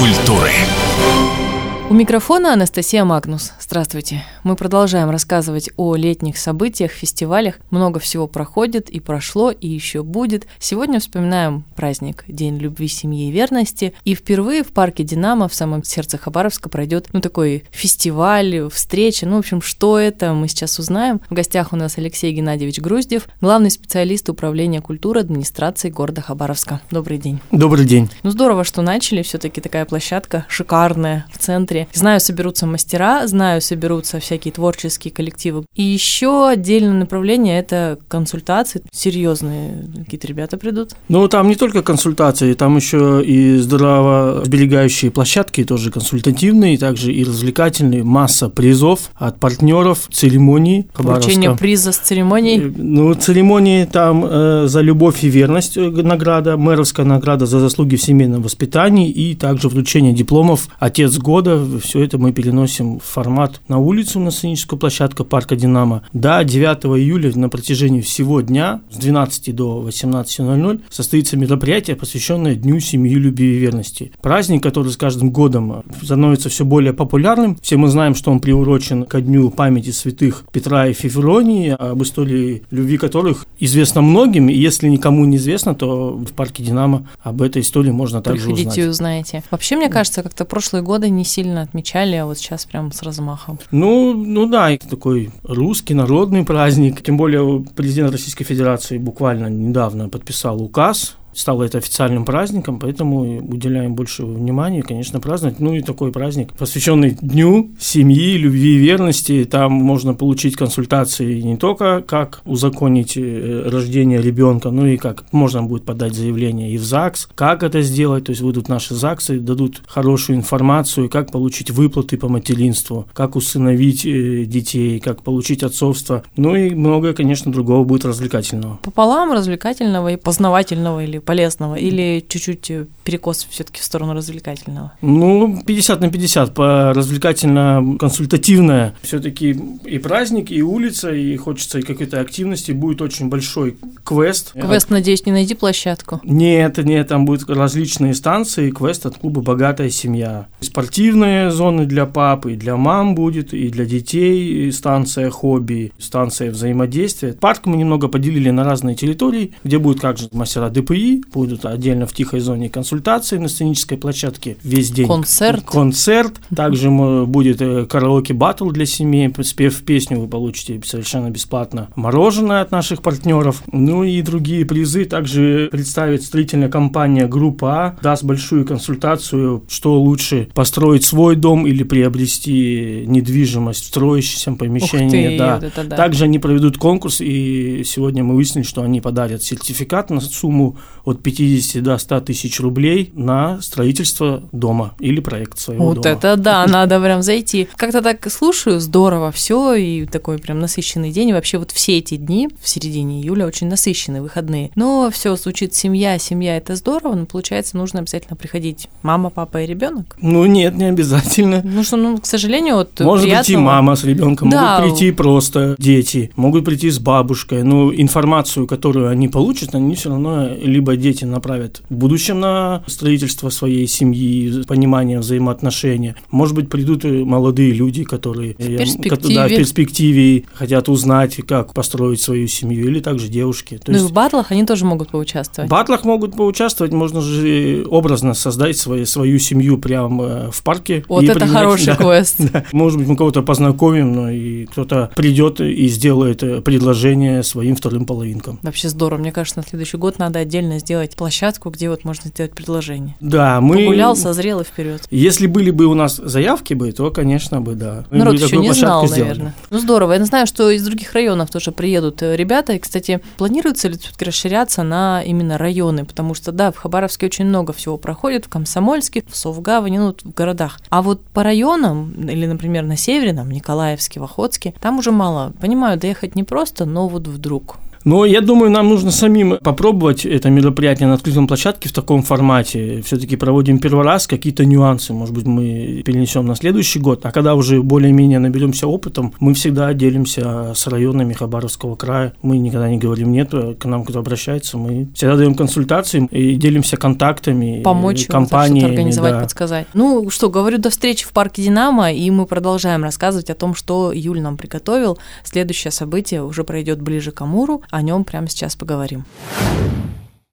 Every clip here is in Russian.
культуры. У микрофона Анастасия Магнус. Здравствуйте. Мы продолжаем рассказывать о летних событиях, фестивалях. Много всего проходит и прошло, и еще будет. Сегодня вспоминаем праздник День любви, семьи и верности. И впервые в парке «Динамо» в самом сердце Хабаровска пройдет ну, такой фестиваль, встреча. Ну, в общем, что это, мы сейчас узнаем. В гостях у нас Алексей Геннадьевич Груздев, главный специалист управления культуры администрации города Хабаровска. Добрый день. Добрый день. Ну, здорово, что начали. Все-таки такая площадка шикарная в центре истории. Знаю, соберутся мастера, знаю, соберутся всякие творческие коллективы. И еще отдельное направление — это консультации. Серьезные какие-то ребята придут. Ну, там не только консультации, там еще и здравоосберегающие площадки, тоже консультативные, также и развлекательные. Масса призов от партнеров, церемоний. Вручение приза с церемоний? Э, ну, церемонии там э, за любовь и верность э, награда, мэровская награда за заслуги в семейном воспитании и также вручение дипломов «Отец года» все это мы переносим в формат на улицу, на сценическую площадку парка «Динамо». До 9 июля на протяжении всего дня с 12 до 18.00 состоится мероприятие, посвященное Дню семьи, любви и верности. Праздник, который с каждым годом становится все более популярным. Все мы знаем, что он приурочен ко Дню памяти святых Петра и Февронии, об истории любви которых известно многим, и если никому не известно, то в парке «Динамо» об этой истории можно также Приходите узнать. и узнаете. Вообще, мне кажется, как-то прошлые годы не сильно сильно отмечали, а вот сейчас прям с размахом. Ну, ну да, это такой русский народный праздник. Тем более президент Российской Федерации буквально недавно подписал указ стало это официальным праздником, поэтому уделяем больше внимания, конечно, праздновать. Ну и такой праздник, посвященный Дню семьи, любви и верности. Там можно получить консультации не только как узаконить э, рождение ребенка, но и как можно будет подать заявление и в ЗАГС, как это сделать, то есть выйдут наши ЗАГСы, дадут хорошую информацию, как получить выплаты по материнству, как усыновить э, детей, как получить отцовство, ну и многое, конечно, другого будет развлекательного. Пополам развлекательного и познавательного или полезного, или чуть-чуть э, перекос все-таки в сторону развлекательного? Ну, 50 на 50, по развлекательно-консультативное. Все-таки и праздник, и улица, и хочется и какой-то активности. Будет очень большой квест. Квест, от... надеюсь, не найди площадку? Нет, нет, там будут различные станции. Квест от клуба «Богатая семья». Спортивные зоны для папы, для мам будет, и для детей и станция хобби, станция взаимодействия. Парк мы немного поделили на разные территории, где будут как же мастера ДПИ, будут отдельно в тихой зоне консультации на сценической площадке весь день. Концерт. Концерт. Также будет э, караоке-баттл для семей. Спев песню вы получите совершенно бесплатно мороженое от наших партнеров. Ну и другие призы. Также представит строительная компания Группа А, даст большую консультацию, что лучше построить свой дом или приобрести недвижимость в строящемся помещении. Ух ты, да. Вот это да. Также они проведут конкурс, и сегодня мы выяснили, что они подарят сертификат на сумму от 50 до 100 тысяч рублей на строительство дома или проект своего вот дома. Вот это да, надо прям зайти. Как-то так слушаю, здорово все, и такой прям насыщенный день. И вообще вот все эти дни в середине июля очень насыщенные, выходные. Но все звучит семья, семья это здорово, но получается нужно обязательно приходить мама, папа и ребенок. Ну нет, не обязательно. Ну что, ну, к сожалению, вот Может приятного... прийти мама с ребенком, да. могут прийти просто дети, могут прийти с бабушкой. Но информацию, которую они получат, они все равно либо либо дети направят в будущем на строительство своей семьи, понимание взаимоотношения. Может быть, придут молодые люди, которые в перспективе, да, в перспективе хотят узнать, как построить свою семью, или также девушки. То ну есть, и в батлах они тоже могут поучаствовать. В батлах могут поучаствовать, можно же образно создать свою, свою семью прямо в парке. Вот это принять, хороший да, квест. Да. Может быть, мы кого-то познакомим, но и кто-то придет и сделает предложение своим вторым половинкам. Вообще здорово. Мне кажется, на следующий год надо отдельно сделать площадку, где вот можно сделать предложение. Да, мы... Погулял, созрел и вперед. Если были бы у нас заявки бы, то, конечно бы, да. Мы Народ еще не знал, сделали. наверное. Ну, здорово. Я знаю, что из других районов тоже приедут э, ребята. И, кстати, планируется ли все-таки расширяться на именно районы? Потому что, да, в Хабаровске очень много всего проходит, в Комсомольске, в Совгаване, ну, в городах. А вот по районам, или, например, на Севере, там, Николаевске, в Охотске, там уже мало. Понимаю, доехать не просто, но вот вдруг. Но я думаю, нам нужно самим попробовать это мероприятие на открытом площадке в таком формате. Все-таки проводим первый раз, какие-то нюансы, может быть, мы перенесем на следующий год. А когда уже более-менее наберемся опытом, мы всегда делимся с районами Хабаровского края. Мы никогда не говорим нет, к нам кто обращается, мы всегда даем консультации и делимся контактами. Помочь компании, организовать, да. подсказать. Ну что, говорю, до встречи в парке Динамо, и мы продолжаем рассказывать о том, что Юль нам приготовил. Следующее событие уже пройдет ближе к Амуру, о нем прямо сейчас поговорим.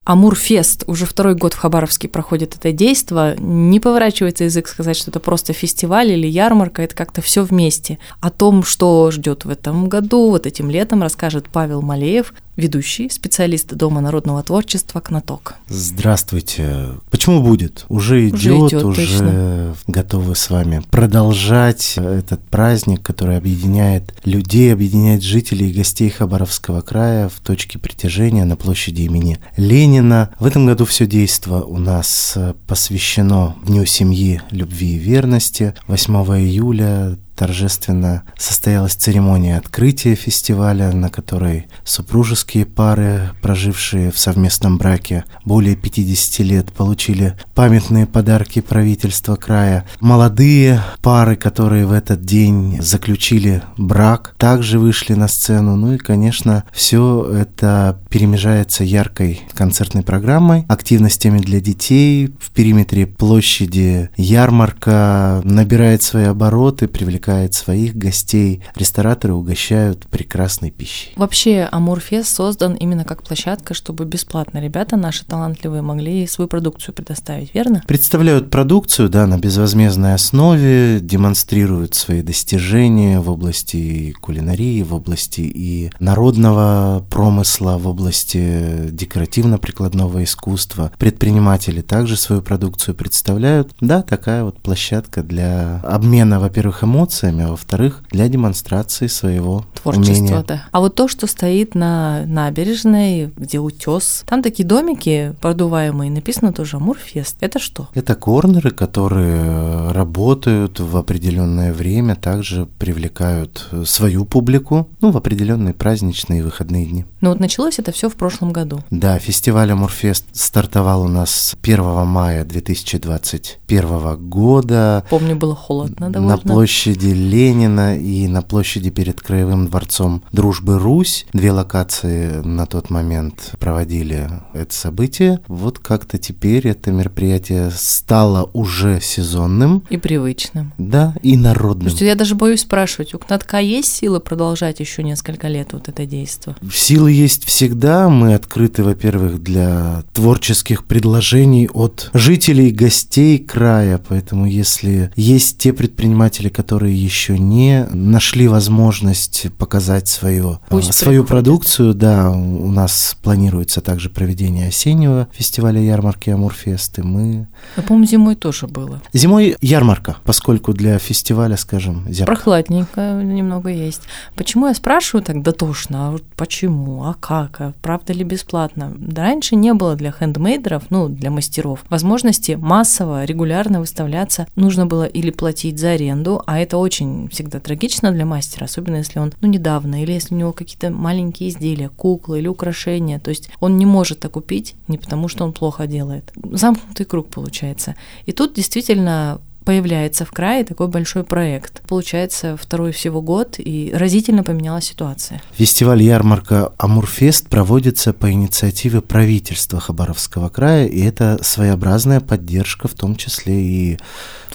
Амурфест уже второй год в Хабаровске проходит это действо. Не поворачивается язык сказать, что это просто фестиваль или ярмарка, это как-то все вместе. О том, что ждет в этом году, вот этим летом, расскажет Павел Малеев, ведущий, специалист Дома народного творчества «Кноток». Здравствуйте. Почему будет? Уже идет, уже, уже точно. готовы с вами продолжать этот праздник, который объединяет людей, объединяет жителей и гостей Хабаровского края в точке притяжения на площади имени Ленина. В этом году все действо у нас посвящено Дню семьи, любви и верности. 8 июля торжественно состоялась церемония открытия фестиваля, на которой супружеские пары, прожившие в совместном браке более 50 лет, получили памятные подарки правительства края. Молодые пары, которые в этот день заключили брак, также вышли на сцену. Ну и, конечно, все это перемежается яркой концертной программой, активностями для детей. В периметре площади ярмарка набирает свои обороты, привлекает привлекает своих гостей, рестораторы угощают прекрасной пищей. Вообще Амурфест создан именно как площадка, чтобы бесплатно ребята наши талантливые могли свою продукцию предоставить, верно? Представляют продукцию, да, на безвозмездной основе, демонстрируют свои достижения в области кулинарии, в области и народного промысла, в области декоративно-прикладного искусства. Предприниматели также свою продукцию представляют. Да, такая вот площадка для обмена, во-первых, эмоций, эмоциями, а во-вторых, для демонстрации своего Творчества, умения. да. А вот то, что стоит на набережной, где утес, там такие домики продуваемые, написано тоже Амурфест. Это что? Это корнеры, которые работают в определенное время, также привлекают свою публику, ну, в определенные праздничные выходные дни. Ну вот началось это все в прошлом году. Да, фестиваль Амурфест стартовал у нас 1 мая 2021 года. Помню, было холодно довольно. На площади площади Ленина и на площади перед Краевым дворцом Дружбы Русь. Две локации на тот момент проводили это событие. Вот как-то теперь это мероприятие стало уже сезонным. И привычным. Да, и народным. Слушайте, я даже боюсь спрашивать, у Кнатка есть силы продолжать еще несколько лет вот это действие? Силы есть всегда. Мы открыты, во-первых, для творческих предложений от жителей, гостей края. Поэтому если есть те предприниматели, которые еще не нашли возможность показать свое, Пусть свою продукцию, да, у нас планируется также проведение осеннего фестиваля ярмарки Амурфест, и мы... Я помню, зимой тоже было. Зимой ярмарка, поскольку для фестиваля, скажем, зябко. Прохладненько немного есть. Почему я спрашиваю так дотошно, а почему, а как, а правда ли бесплатно? Раньше не было для хендмейдеров, ну, для мастеров, возможности массово, регулярно выставляться. Нужно было или платить за аренду, а это очень всегда трагично для мастера, особенно если он, ну, недавно, или если у него какие-то маленькие изделия, куклы или украшения, то есть он не может так купить не потому, что он плохо делает. Замкнутый круг получается. И тут действительно появляется в крае такой большой проект. Получается, второй всего год, и разительно поменялась ситуация. Фестиваль ярмарка Амурфест проводится по инициативе правительства Хабаровского края, и это своеобразная поддержка, в том числе и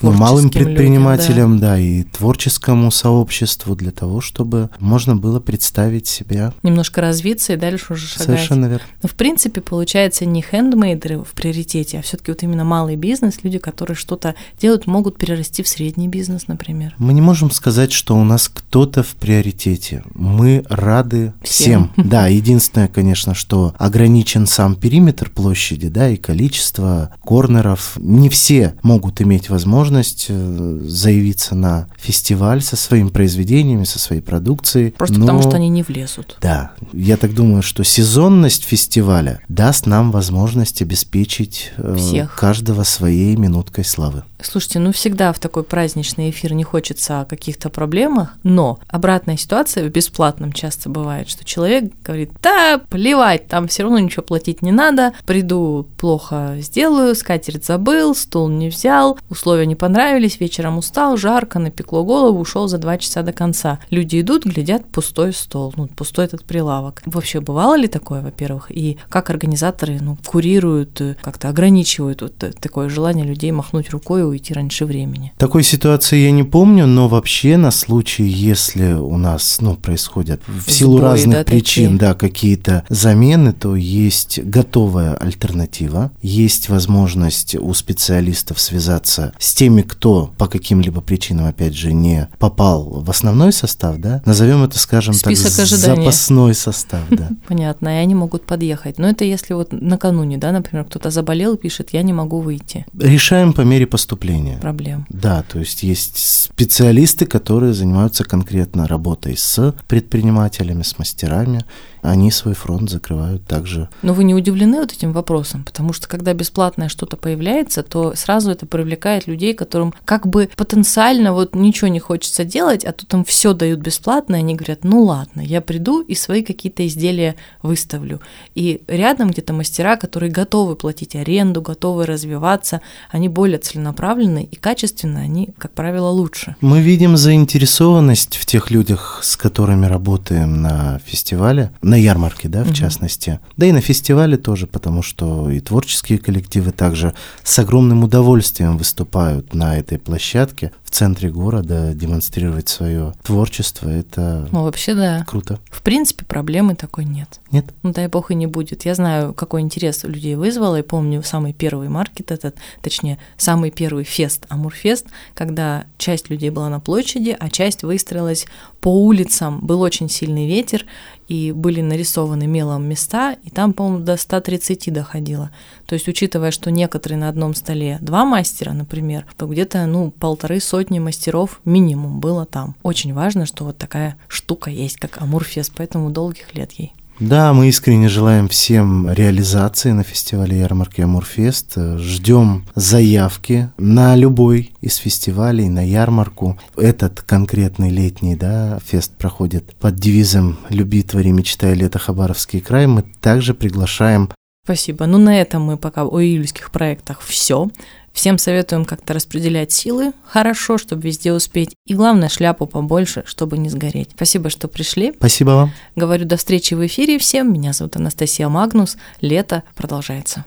ну, малым предпринимателям, людям, да. да, и творческому сообществу для того, чтобы можно было представить себя. Немножко развиться и дальше уже шагать. Совершенно верно. Но в принципе получается не хендмейдеры в приоритете, а все-таки вот именно малый бизнес, люди, которые что-то делают, могут перерасти в средний бизнес, например. Мы не можем сказать, что у нас кто-то в приоритете. Мы рады всем. всем. Да, единственное, конечно, что ограничен сам периметр площади, да, и количество корнеров. Не все могут иметь возможность э, заявиться на фестиваль со своими произведениями, со своей продукцией. Просто но... потому, что они не влезут. Да. Я так думаю, что сезонность фестиваля даст нам возможность обеспечить э, Всех. каждого своей минуткой славы. Слушайте, ну всегда в такой праздничный эфир не хочется о каких-то проблемах, но обратная ситуация в бесплатном часто бывает, что человек говорит, да, плевать, там все равно ничего платить не надо, приду, плохо сделаю, скатерть забыл, стул не взял, условия не понравились, вечером устал, жарко, напекло голову, ушел за два часа до конца. Люди идут, глядят, пустой стол, ну, пустой этот прилавок. Вообще бывало ли такое, во-первых? И как организаторы ну, курируют, э, как-то ограничивают вот такое желание людей махнуть рукой и уйти раньше времени? Такой ситуации я не помню, но вообще на случай, если у нас ну, происходят в силу разных да, причин да, какие-то замены, то есть готовая альтернатива, есть возможность у специалистов связаться с теми, кто по каким-либо причинам, опять же, не попал в основной состав, да, назовем это, скажем Список так, ожидания. запасной состав, да. Понятно, и они могут подъехать. Но это если вот накануне, да, например, кто-то заболел, пишет, я не могу выйти. Решаем по мере поступления. Проблем. Да, то есть есть специалисты, которые занимаются конкретно работой с предпринимателями, с мастерами, они свой фронт закрывают также. Но вы не удивлены вот этим вопросом? Потому что когда бесплатное что-то появляется, то сразу это привлекает людей, которым как бы потенциально вот ничего не хочется делать, а тут им все дают бесплатно, и они говорят, ну ладно, я приду и свои какие-то изделия выставлю. И рядом где-то мастера, которые готовы платить аренду, готовы развиваться, они более целенаправленные и качественно они, как правило, лучше. Мы видим заинтересованность в тех людях, с которыми работаем на фестивале, на ярмарке, да, в угу. частности, да и на фестивале тоже, потому что и творческие коллективы также с огромным удовольствием выступают на этой площадке в центре города, демонстрировать свое творчество, это ну, вообще да. круто. В принципе, проблемы такой нет. Нет? Ну, дай бог и не будет. Я знаю, какой интерес у людей вызвало, и помню самый первый маркет этот, точнее, самый первый фест, Амурфест, когда часть людей была на площади, а часть выстроилась по улицам, был очень сильный ветер, и были нарисованы мелом места, и там, по-моему, до 130 доходило. То есть, учитывая, что некоторые на одном столе два мастера, например, то где-то, ну, полторы сотни мастеров минимум было там. Очень важно, что вот такая штука есть, как Амурфест, поэтому долгих лет ей. Да, мы искренне желаем всем реализации на фестивале ярмарки Амурфест. Ждем заявки на любой из фестивалей, на ярмарку. Этот конкретный летний да, фест проходит под девизом «Люби, твори, мечтай, лето, Хабаровский край». Мы также приглашаем Спасибо. Ну, на этом мы пока о июльских проектах все. Всем советуем как-то распределять силы хорошо, чтобы везде успеть. И главное, шляпу побольше, чтобы не сгореть. Спасибо, что пришли. Спасибо вам. Говорю до встречи в эфире всем. Меня зовут Анастасия Магнус. Лето продолжается.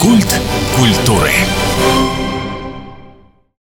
Культ культуры.